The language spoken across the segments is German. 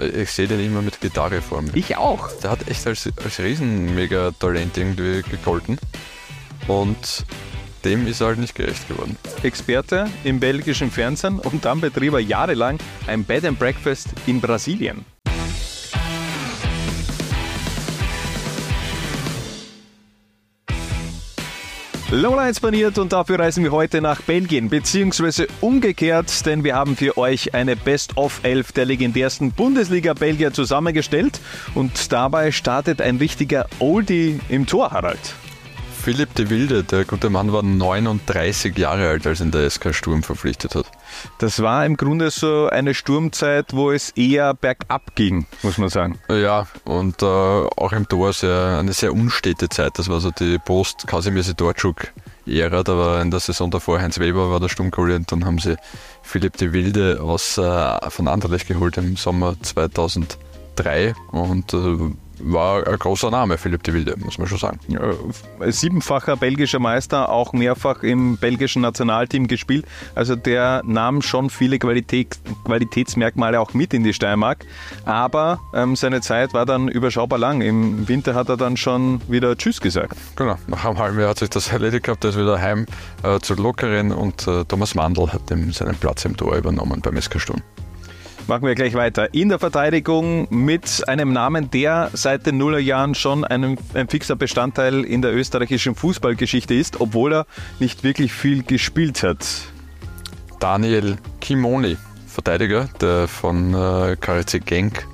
Ich sehe den immer mit Gitarre vor mir. Ich auch. Der hat echt als, als Riesen-Mega-Talent irgendwie gegolten. Und dem ist er halt nicht gerecht geworden. Experte im belgischen Fernsehen und dann betrieb er jahrelang ein Bed and Breakfast in Brasilien. Lowlights baniert und dafür reisen wir heute nach Belgien, beziehungsweise umgekehrt, denn wir haben für euch eine Best-of-11 der legendärsten Bundesliga-Belgier zusammengestellt und dabei startet ein richtiger Oldie im Tor, Harald. Philipp de Wilde, der gute Mann, war 39 Jahre alt, als ihn der SK Sturm verpflichtet hat. Das war im Grunde so eine Sturmzeit, wo es eher bergab ging, muss man sagen. Ja, und äh, auch im Tor sehr, eine sehr unstete Zeit. Das war so die Post-Kasimir Sidorczuk-Ära. Da war in der Saison davor Heinz Weber war der Sturmkollege und dann haben sie Philipp de Wilde aus, äh, von Anderlecht geholt im Sommer 2003 und äh, war ein großer Name, Philipp de Wilde, muss man schon sagen. Ja, siebenfacher belgischer Meister, auch mehrfach im belgischen Nationalteam gespielt. Also der nahm schon viele Qualität, Qualitätsmerkmale auch mit in die Steiermark. Aber ähm, seine Zeit war dann überschaubar lang. Im Winter hat er dann schon wieder Tschüss gesagt. Genau, nach einem halben Jahr hat sich das erledigt gehabt, er ist wieder heim äh, zu Lokeren und äh, Thomas Mandl hat ihm seinen Platz im Tor übernommen beim SK Sturm. Machen wir gleich weiter. In der Verteidigung mit einem Namen, der seit den Nullerjahren schon ein, ein fixer Bestandteil in der österreichischen Fußballgeschichte ist, obwohl er nicht wirklich viel gespielt hat. Daniel Kimoni, Verteidiger, der von äh, KRC Genk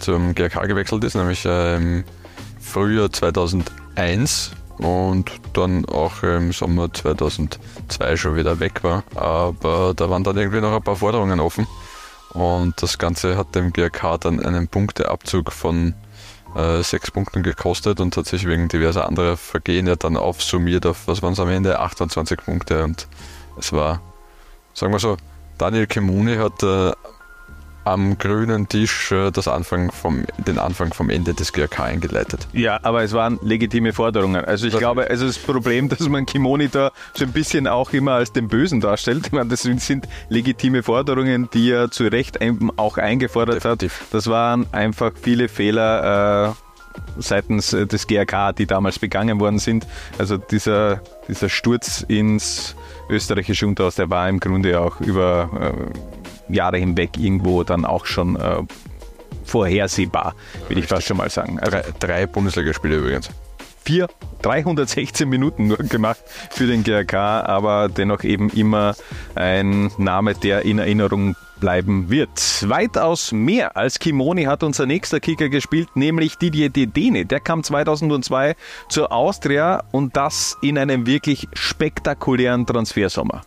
zum GRK gewechselt ist, nämlich äh, im Frühjahr 2001 und dann auch im Sommer 2002 schon wieder weg war. Aber da waren dann irgendwie noch ein paar Forderungen offen. Und das Ganze hat dem GRK dann einen Punkteabzug von äh, sechs Punkten gekostet und hat sich wegen diverser anderer Vergehen ja dann aufsummiert auf, was waren es am Ende, 28 Punkte. Und es war, sagen wir so, Daniel Kemuni hat äh, am grünen Tisch äh, das Anfang vom, den Anfang vom Ende des GRK eingeleitet. Ja, aber es waren legitime Forderungen. Also ich das glaube, also das Problem, dass man Kimoni da so ein bisschen auch immer als den Bösen darstellt. Ich meine, das sind legitime Forderungen, die er zu Recht auch eingefordert Definitiv. hat. Das waren einfach viele Fehler. Äh, seitens äh, des GRK, die damals begangen worden sind. Also dieser, dieser Sturz ins österreichische Unterhaus, der war im Grunde auch über äh, Jahre hinweg irgendwo dann auch schon äh, vorhersehbar, würde ich fast schon mal sagen. Also drei, drei Bundesligaspiele übrigens. Vier, 316 Minuten nur gemacht für den GRK, aber dennoch eben immer ein Name, der in Erinnerung bleiben wird. Weitaus mehr als Kimoni hat unser nächster Kicker gespielt, nämlich Didier Dedene. Der kam 2002 zur Austria und das in einem wirklich spektakulären Transfersommer.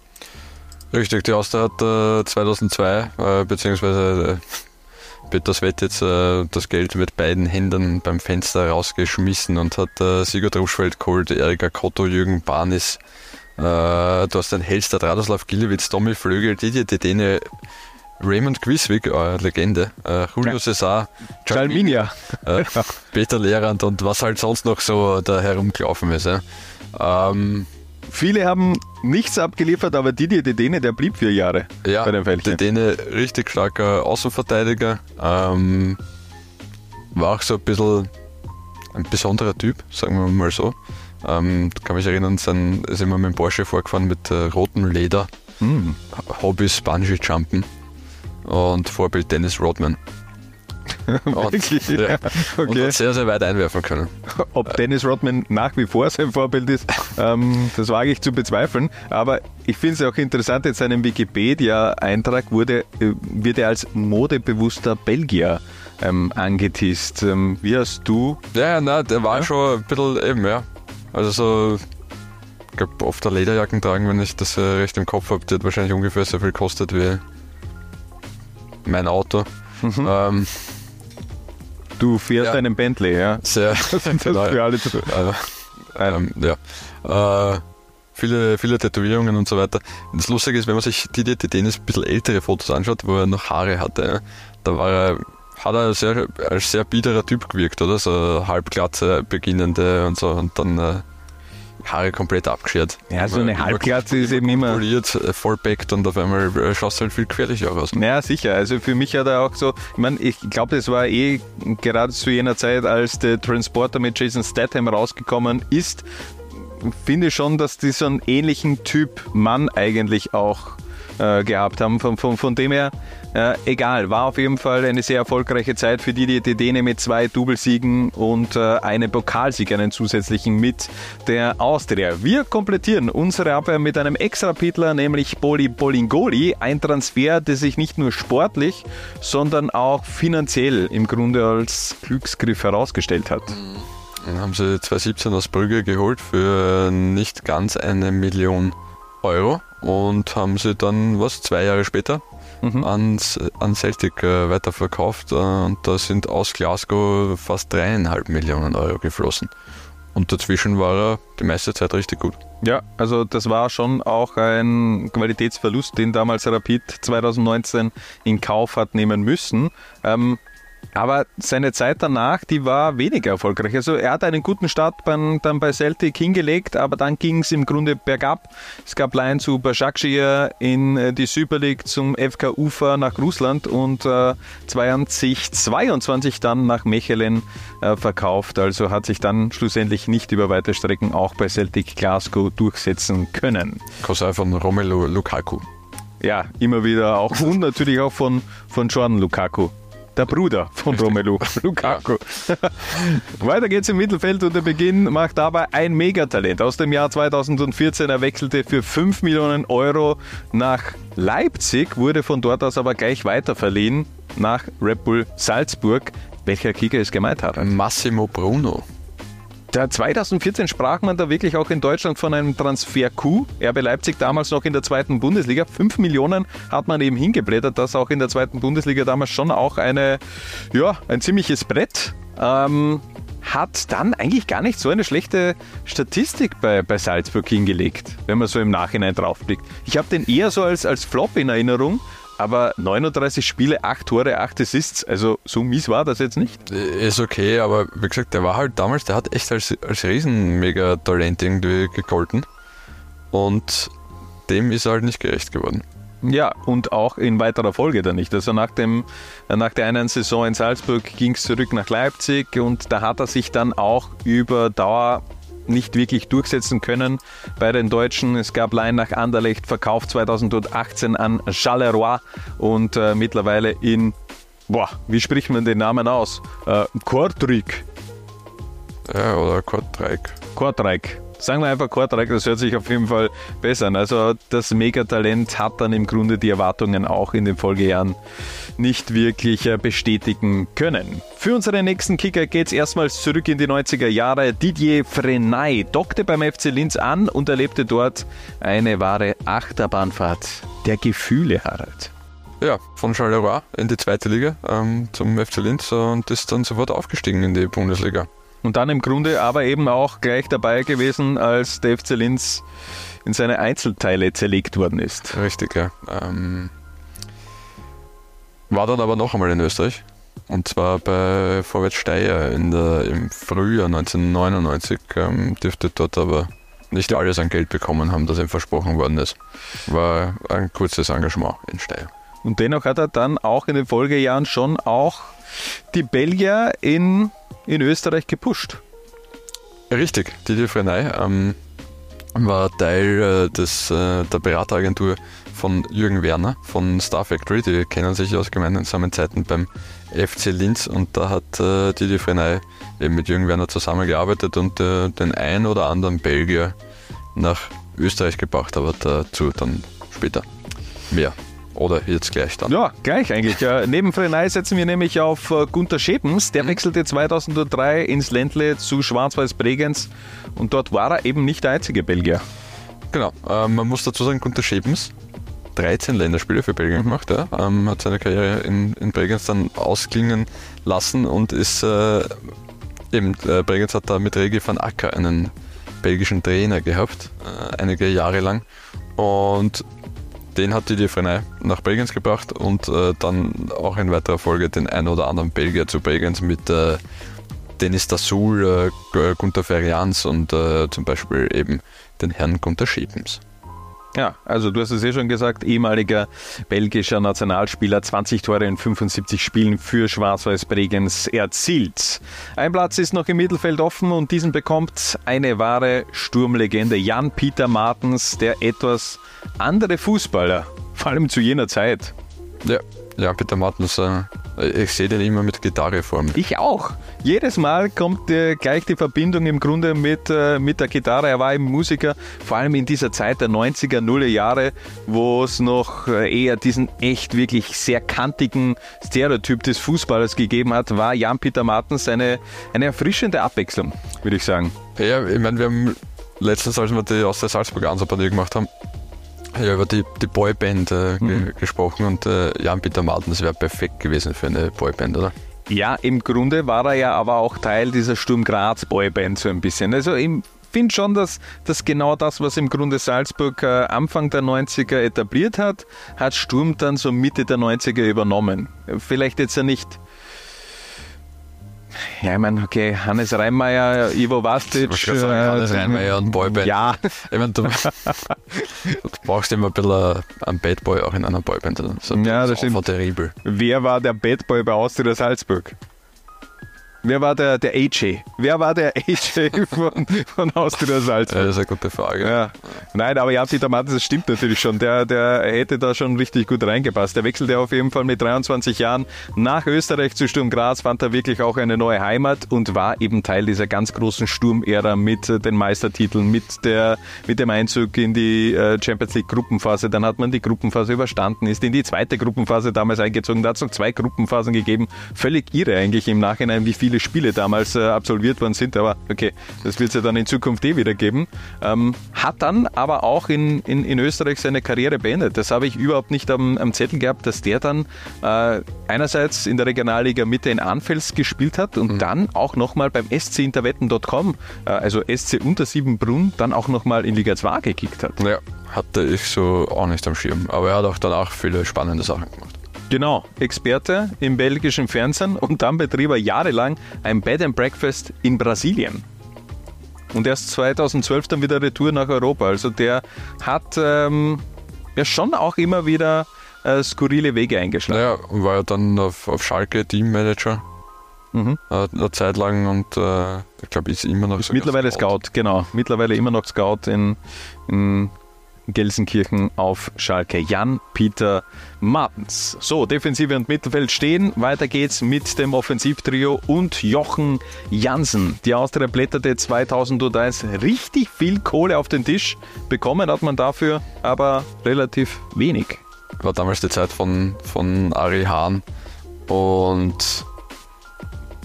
Richtig, die Austria hat äh, 2002, äh, beziehungsweise äh, Peter Svett jetzt äh, das Geld mit beiden Händen beim Fenster rausgeschmissen und hat äh, Sigurd Ruschfeld geholt, Erika Kotto, Jürgen Barnis, äh, du hast den Helster, Radoslav Gilewitz, Tommy Flögel, Didier Dedene, Raymond Quiswick, äh, Legende, äh, Julio ja. Cesar, Jalminia, äh, Peter Lehrand und was halt sonst noch so da herumgelaufen ist. Ähm, Viele haben nichts abgeliefert, aber Didier Dedene, der blieb vier Jahre ja, bei den Feldchen. Dedene, richtig starker Außenverteidiger. Ähm, war auch so ein bisschen ein besonderer Typ, sagen wir mal so. Ähm, kann mich erinnern, sind, sind wir mit dem Porsche vorgefahren mit äh, rotem Leder, hm. Hobbys Bungee Jumpen und Vorbild Dennis Rodman. Wirklich? Und, ja, okay. und hat sehr, sehr weit einwerfen können. Ob Dennis Rodman nach wie vor sein Vorbild ist, ähm, das wage ich zu bezweifeln. Aber ich finde es auch interessant, in seinem Wikipedia-Eintrag wurde, äh, wird er als modebewusster Belgier ähm, angeteased. Ähm, wie hast du? Ja, na, der war ja? schon ein bisschen eben, ja. Also so, ich glaube, oft der Lederjacken tragen, wenn ich das äh, recht im Kopf habe, die hat wahrscheinlich ungefähr so viel gekostet wie mein Auto. Mhm. Ähm, Du fährst ja. einen Bentley, ja? Sehr. Das ist genau, für alle zu also, ähm, ja. Äh, viele, viele Tätowierungen und so weiter. Das Lustige ist, wenn man sich die Dennis ein bisschen ältere Fotos anschaut, wo er noch Haare hatte, da war er, hat er sehr, als sehr biederer Typ gewirkt, oder? So halbglatze, beginnende und so und dann äh, Haare komplett abgeschert. Ja, so eine Halbglatze ist eben immer. Poliert, äh, vollbeckt und auf einmal äh, schaust du halt viel gefährlicher aus. Ja, sicher. Also für mich hat er auch so, ich meine, ich glaube, das war eh gerade zu jener Zeit, als der Transporter mit Jason Statham rausgekommen ist, finde ich schon, dass die so einen ähnlichen Typ Mann eigentlich auch äh, gehabt haben. Von, von, von dem her, äh, egal, war auf jeden Fall eine sehr erfolgreiche Zeit für die, die Däne mit zwei Doublesiegen und äh, einem Pokalsieg, einen zusätzlichen mit der Austria. Wir komplettieren unsere Abwehr mit einem Extra-Pitler, nämlich Boli Bolingoli. Ein Transfer, der sich nicht nur sportlich, sondern auch finanziell im Grunde als Glücksgriff herausgestellt hat. Dann haben sie 2017 aus Brügge geholt für nicht ganz eine Million Euro und haben sie dann, was, zwei Jahre später mhm. ans, an Celtic äh, weiterverkauft äh, und da sind aus Glasgow fast dreieinhalb Millionen Euro geflossen. Und dazwischen war er die meiste Zeit richtig gut. Ja, also das war schon auch ein Qualitätsverlust, den damals Rapid 2019 in Kauf hat nehmen müssen. Ähm, aber seine Zeit danach, die war weniger erfolgreich. Also er hat einen guten Start beim, dann bei Celtic hingelegt, aber dann ging es im Grunde bergab. Es gab Laien zu Başakşehir in äh, die Super League zum FK Ufa nach Russland und äh, 2022 dann nach Mechelen äh, verkauft. Also hat sich dann schlussendlich nicht über weite Strecken auch bei Celtic Glasgow durchsetzen können. Kosei von Romelu Lukaku. Ja, immer wieder auch und natürlich auch von, von Jordan Lukaku der Bruder von Romelu Lukaku. Weiter geht's im Mittelfeld und der Beginn macht dabei ein Megatalent. Aus dem Jahr 2014 er wechselte für 5 Millionen Euro nach Leipzig, wurde von dort aus aber gleich weiterverliehen nach Red Bull Salzburg. Welcher Kicker ist gemeint hat? Massimo Bruno. Der 2014 sprach man da wirklich auch in Deutschland von einem Transfer-Coup. RB Leipzig damals noch in der zweiten Bundesliga. Fünf Millionen hat man eben hingeblättert, das auch in der zweiten Bundesliga damals schon auch eine, ja, ein ziemliches Brett. Ähm, hat dann eigentlich gar nicht so eine schlechte Statistik bei, bei Salzburg hingelegt, wenn man so im Nachhinein draufblickt. Ich habe den eher so als, als Flop in Erinnerung, aber 39 Spiele, 8 Tore, 8 Assists, also so mies war das jetzt nicht. Ist okay, aber wie gesagt, der war halt damals, der hat echt als, als Riesen-Mega-Talent irgendwie gegolten und dem ist er halt nicht gerecht geworden. Ja, und auch in weiterer Folge dann nicht. Also nach, dem, nach der einen Saison in Salzburg ging es zurück nach Leipzig und da hat er sich dann auch über Dauer nicht wirklich durchsetzen können bei den Deutschen. Es gab Laien nach Anderlecht, Verkauf 2018 an Charleroi und äh, mittlerweile in, boah, wie spricht man den Namen aus? Äh, Kortrijk. Ja, oder Kortrijk. Kortrijk. Sagen wir einfach Kortrijk, das hört sich auf jeden Fall besser an. Also das Megatalent hat dann im Grunde die Erwartungen auch in den Folgejahren nicht wirklich äh, bestätigen können. Für unseren nächsten Kicker geht es erstmals zurück in die 90er Jahre. Didier Frenay dockte beim FC Linz an und erlebte dort eine wahre Achterbahnfahrt der Gefühle, Harald. Ja, von Charleroi in die zweite Liga ähm, zum FC Linz und ist dann sofort aufgestiegen in die Bundesliga. Und dann im Grunde aber eben auch gleich dabei gewesen, als der FC Linz in seine Einzelteile zerlegt worden ist. Richtig, ja. Ähm, war dann aber noch einmal in Österreich. Und zwar bei Vorwärts Steyr in der, im Frühjahr 1999. Ähm, dürfte dort aber nicht alles an Geld bekommen haben, das ihm versprochen worden ist. War ein kurzes Engagement in Steyr. Und dennoch hat er dann auch in den Folgejahren schon auch die Belgier in, in Österreich gepusht. Richtig, Didier Frenay ähm, war Teil äh, des, äh, der Berateragentur von Jürgen Werner von Star Factory. Die kennen sich aus gemeinsamen Zeiten beim FC Linz und da hat äh, Didier Frenay eben mit Jürgen Werner zusammengearbeitet und äh, den ein oder anderen Belgier nach Österreich gebracht, aber dazu dann später mehr. Oder jetzt gleich dann? Ja, gleich eigentlich. Äh, neben Frenay setzen wir nämlich auf äh, Gunther Schepens. Der mhm. wechselte 2003 ins Ländle zu Schwarz-Weiß Bregenz und dort war er eben nicht der einzige Belgier. Genau, äh, man muss dazu sagen, Gunther Schepens 13 Länderspiele für Belgien mhm. gemacht, ja, ähm, hat seine Karriere in, in Bregenz dann ausklingen lassen und ist äh, eben, äh, Bregenz hat da mit Regi van Acker einen belgischen Trainer gehabt, einige Jahre lang und den hat die Frenay nach Bregenz gebracht und äh, dann auch in weiterer Folge den ein oder anderen Belgier zu Bregenz mit äh, Dennis Dassul, äh, Gunther Ferians und äh, zum Beispiel eben den Herrn Gunther Schepens. Ja, also du hast es eh schon gesagt, ehemaliger belgischer Nationalspieler, 20 Tore in 75 Spielen für Schwarz-Weiß Bregenz erzielt. Ein Platz ist noch im Mittelfeld offen und diesen bekommt eine wahre Sturmlegende, Jan-Peter Martens, der etwas andere Fußballer, vor allem zu jener Zeit. Ja, Jan-Peter Martens, äh, ich sehe den immer mit Gitarre vor mir. Ich auch. Jedes Mal kommt äh, gleich die Verbindung im Grunde mit, äh, mit der Gitarre. Er war eben Musiker, vor allem in dieser Zeit der 90er, Nuller Jahre, wo es noch äh, eher diesen echt wirklich sehr kantigen Stereotyp des Fußballers gegeben hat, war Jan-Peter Martens eine, eine erfrischende Abwechslung, würde ich sagen. Ja, ich meine, wir haben letztens, als wir die aus der Salzburg Ansappartie gemacht haben, ja, über die, die Boyband äh, mhm. ge gesprochen und äh, Jan-Peter Martens wäre perfekt gewesen für eine Boyband, oder? Ja, im Grunde war er ja aber auch Teil dieser Sturm Graz Boyband so ein bisschen. Also ich finde schon, dass, dass genau das, was im Grunde Salzburg äh, Anfang der 90er etabliert hat, hat Sturm dann so Mitte der 90er übernommen. Vielleicht jetzt ja nicht ja, ich meine, okay, Hannes Reinmeier, Ivo Vastic. Äh, Hannes Reinmeier und Boyband. Ja. Ich meine, du, du, brauchst immer ein bisschen einen Bad Boy auch in einer Boyband. So, ja, das stimmt. Terrible. Wer war der Bad Boy bei Austria Salzburg? Wer war der, der AJ? Wer war der AJ von, von Austria Salzburg? Ja, das ist eine gute Frage. Ja. Nein, aber Jan-Peter Martens, das stimmt natürlich schon. Der, der hätte da schon richtig gut reingepasst. Der wechselte auf jeden Fall mit 23 Jahren nach Österreich zu Sturm Graz, fand da wirklich auch eine neue Heimat und war eben Teil dieser ganz großen Sturmära mit den Meistertiteln, mit, der, mit dem Einzug in die äh, Champions League Gruppenphase. Dann hat man die Gruppenphase überstanden, ist in die zweite Gruppenphase damals eingezogen. Da hat es noch zwei Gruppenphasen gegeben. Völlig irre eigentlich im Nachhinein, wie viele viele Spiele damals äh, absolviert worden sind, aber okay, das wird es ja dann in Zukunft eh wieder geben. Ähm, hat dann aber auch in, in, in Österreich seine Karriere beendet. Das habe ich überhaupt nicht am, am Zettel gehabt, dass der dann äh, einerseits in der Regionalliga Mitte in Anfels gespielt hat und mhm. dann auch nochmal beim SC Interwetten.com, äh, also SC unter Siebenbrunn, dann auch nochmal in Liga 2 gekickt hat. Ja, hatte ich so auch nicht am Schirm, aber er hat auch danach viele spannende Sachen gemacht. Genau, Experte im belgischen Fernsehen und dann betrieb er jahrelang ein Bed and Breakfast in Brasilien. Und erst 2012 dann wieder Retour nach Europa. Also der hat ähm, ja schon auch immer wieder äh, skurrile Wege eingeschlagen. Naja, und war ja dann auf, auf Schalke Teammanager. Mhm. Äh, eine Zeit lang und äh, ich glaube, ist immer noch ist Mittlerweile Scout. Scout, genau. Mittlerweile immer noch Scout in, in Gelsenkirchen auf Schalke. Jan-Peter Martens. So, Defensive und Mittelfeld stehen. Weiter geht's mit dem Offensivtrio und Jochen Jansen. Die Austria blätterte 2001 richtig viel Kohle auf den Tisch. Bekommen hat man dafür aber relativ wenig. War damals die Zeit von, von Ari Hahn und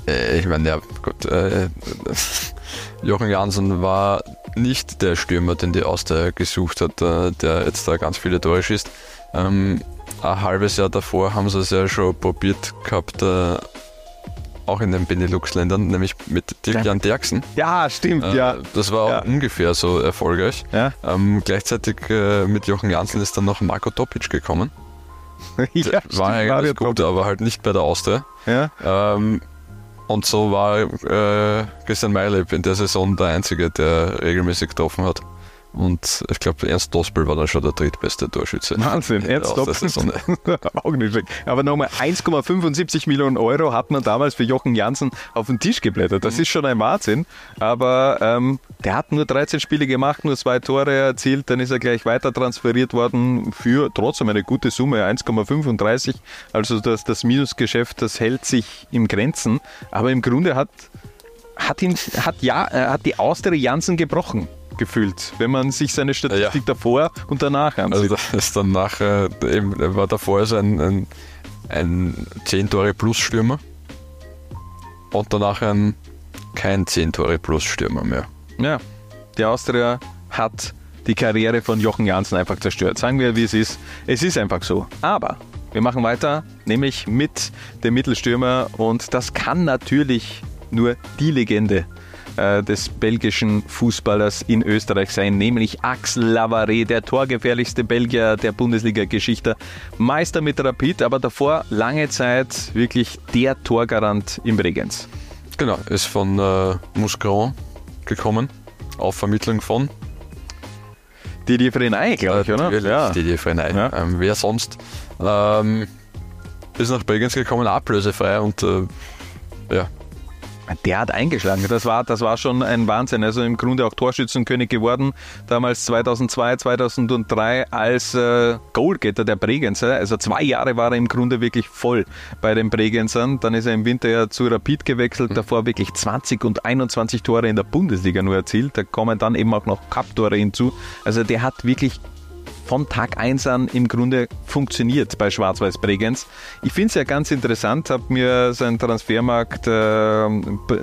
äh, ich meine, ja, gut, äh, Jochen Jansen war nicht der Stürmer, den die Austria gesucht hat, äh, der jetzt da ganz viele Tore schießt. Ähm, ein halbes Jahr davor haben sie es ja schon probiert gehabt, äh, auch in den Benelux-Ländern, nämlich mit Dirk-Jan Derksen. Ja, stimmt, äh, ja. Das war ja. ungefähr so erfolgreich. Ja. Ähm, gleichzeitig äh, mit Jochen Janssen ist dann noch Marco Topic gekommen. ja, war eigentlich gut, aber halt nicht bei der Austria. Ja. Ähm, und so war äh, Christian Meileb in der Saison der Einzige, der regelmäßig getroffen hat. Und ich glaube, Ernst Dospel war dann schon der drittbeste Torschütze. Wahnsinn, Ernst Dospel. Auch nicht schlecht. Aber nochmal 1,75 Millionen Euro hat man damals für Jochen Janssen auf den Tisch geblättert. Das mhm. ist schon ein Wahnsinn. Aber ähm, der hat nur 13 Spiele gemacht, nur zwei Tore erzielt. Dann ist er gleich weiter transferiert worden für trotzdem eine gute Summe, 1,35. Also das, das Minusgeschäft, das hält sich im Grenzen. Aber im Grunde hat, hat, ihn, hat, ja, äh, hat die Austria Janssen gebrochen gefühlt, wenn man sich seine Statistik ja. davor und danach ansieht. Also das ist dann nachher, eben, war davor so ein, ein, ein 10 Tore plus Stürmer und danach ein kein 10 Tore plus Stürmer mehr. Ja, die Austria hat die Karriere von Jochen Janssen einfach zerstört. Sagen wir, wie es ist. Es ist einfach so. Aber wir machen weiter, nämlich mit dem Mittelstürmer und das kann natürlich nur die Legende äh, des belgischen Fußballers in Österreich sein, nämlich Axel Lavare, der torgefährlichste Belgier der Bundesliga-Geschichte. Meister mit Rapid, aber davor lange Zeit wirklich der Torgarant im Bregenz. Genau, ist von äh, Muscron gekommen, auf Vermittlung von Didier Frenay, glaube ich, oder? Ja. Didier Frenay. Ja. Ähm, wer sonst? Ähm, ist nach Bregenz gekommen, ablösefrei und äh, ja, Der hat eingeschlagen. Das war, das war schon ein Wahnsinn. Also im Grunde auch Torschützenkönig geworden. Damals 2002, 2003 als äh, Goalgetter der Bregenzer. Also zwei Jahre war er im Grunde wirklich voll bei den Bregenzern. Dann ist er im Winter ja zu Rapid gewechselt. Davor wirklich 20 und 21 Tore in der Bundesliga nur erzielt. Da kommen dann eben auch noch Cup-Tore hinzu. Also der hat wirklich von Tag 1 an im Grunde funktioniert bei Schwarz-Weiß Bregenz. Ich finde es ja ganz interessant, habe mir sein Transfermarkt, äh,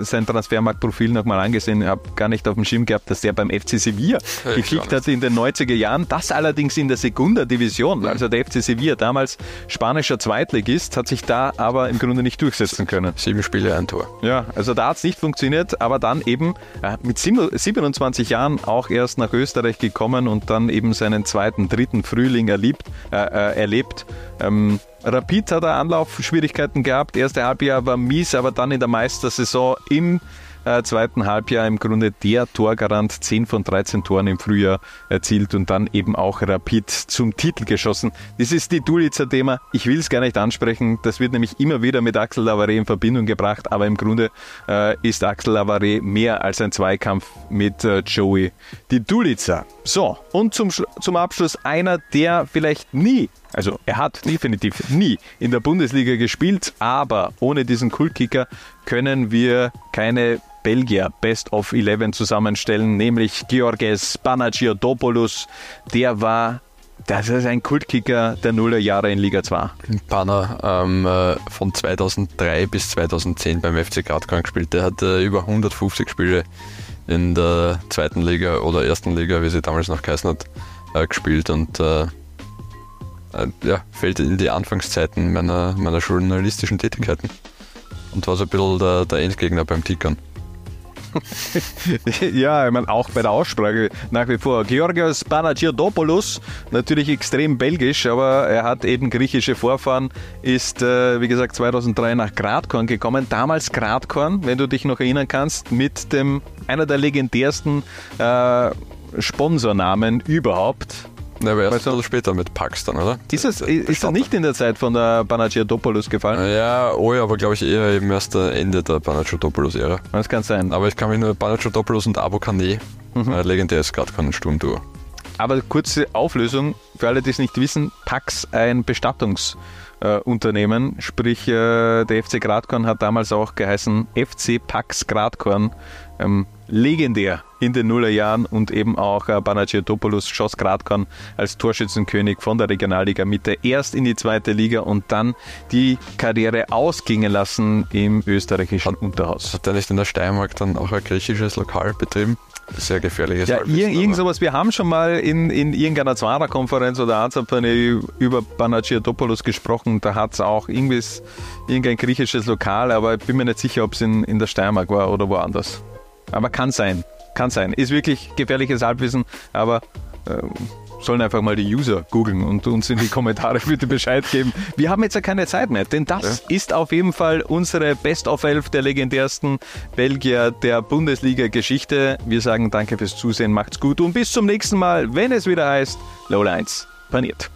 sein Transfermarktprofil nochmal angesehen, habe gar nicht auf dem Schirm gehabt, dass der beim FC Sevilla Ja, gekickt hat in den 90er Jahren. Das allerdings in der Segunda Division. Also der FC Sevilla, damals spanischer Zweitligist, hat sich da aber im Grunde nicht durchsetzen können. sieben Spiele, ein Tor. Ja, also da hat es nicht funktioniert, aber dann eben äh, mit sieben- 27 Jahren auch erst nach Österreich gekommen und dann eben seinen zweiten, dritten Frühling erlebt. Äh, äh, erlebt. Ähm, Rapid hat er Anlaufschwierigkeiten gehabt. Erste Halbjahr war mies, aber dann in der Meistersaison im äh, zweiten Halbjahr im Grunde der Torgarant, 10 von 13 Toren im Frühjahr erzielt und dann eben auch Rapid zum Titel geschossen. Das ist die Dulitzer Thema. Ich will es gar nicht ansprechen. Das wird nämlich immer wieder mit Axel Lavare in Verbindung gebracht, aber im Grunde äh, ist Axel Lavare mehr als ein Zweikampf mit äh, Joey die Dulitzer. So, und zum, zum Abschluss einer, der vielleicht nie also er hat definitiv nie in der Bundesliga gespielt, aber ohne diesen Kultkicker können wir keine Belgier Best of 11 zusammenstellen, nämlich Georges Panagiotopoulos. Der war, das ist ein Kultkicker der Nullerjahre in Liga 2. Panner ähm, äh, von 2003 bis 2010 beim FC Gradkorn gespielt. Der hat äh, über 150 Spiele in der zweiten Liga oder ersten Liga, wie sie damals noch geheißen hat, äh, gespielt und äh, äh, ja, fällt in die Anfangszeiten meiner, meiner journalistischen Tätigkeiten und war so ein bisschen der, der Endgegner beim Tickern. ja, ich meine, auch bei der Aussprache nach wie vor. Georgios Panagiotopoulos, natürlich extrem belgisch, aber er hat eben griechische Vorfahren, ist, äh, wie gesagt, 2003 nach Gradkorn gekommen. Damals Gradkorn, wenn du dich noch erinnern kannst, mit dem, einer der legendärsten äh, Sponsornamen überhaupt. Ne, aber erst Weißt du- ein bisschen später mit Pax dann, oder? Ist es ist er nicht in der Zeit von der Panagiotopoulos gefallen? Ja, oh ja, aber glaube ich eher eben erst Ende der Panagotopoulos-Ära. Das kann sein. Aber ich kann mich nur Panagotopoulos und Abu Kane, äh, legendäres Gradkorn Sturmduo. Aber kurze Auflösung für alle, die es nicht wissen: Pax, ein Bestattungsunternehmen, sprich äh, der FC Gradkorn hat damals auch geheißen FC Pax Gradkorn. Ähm, legendär in den Nullerjahren und eben auch äh, Panagiotopoulos schoss Gradkorn als Torschützenkönig von der Regionalliga Mitte erst in die zweite Liga und dann die Karriere ausgingen lassen im österreichischen Unterhaus. Hat der nicht in der Steiermark dann auch ein griechisches Lokal betrieben? Sehr gefährliches Ja, Halbwissen, ir irgend sowas. Wir haben schon mal in, in irgendeiner Zwarer-Konferenz oder Azapane über Panagiotopoulos gesprochen. Da hat es auch irgendwie irgendein griechisches Lokal, aber ich bin mir nicht sicher, ob es in, in der Steiermark war oder woanders. Aber kann sein. Kann sein. Ist wirklich gefährliches Halbwissen, aber ähm, sollen einfach mal die User googeln und uns in die Kommentare bitte Bescheid geben. Wir haben jetzt ja keine Zeit mehr, denn das ist auf jeden Fall unsere Best of 11 der legendärsten Belgier der Bundesliga-Geschichte. Wir sagen danke fürs Zusehen, macht's gut und bis zum nächsten Mal, wenn es wieder heißt Low Lines paniert.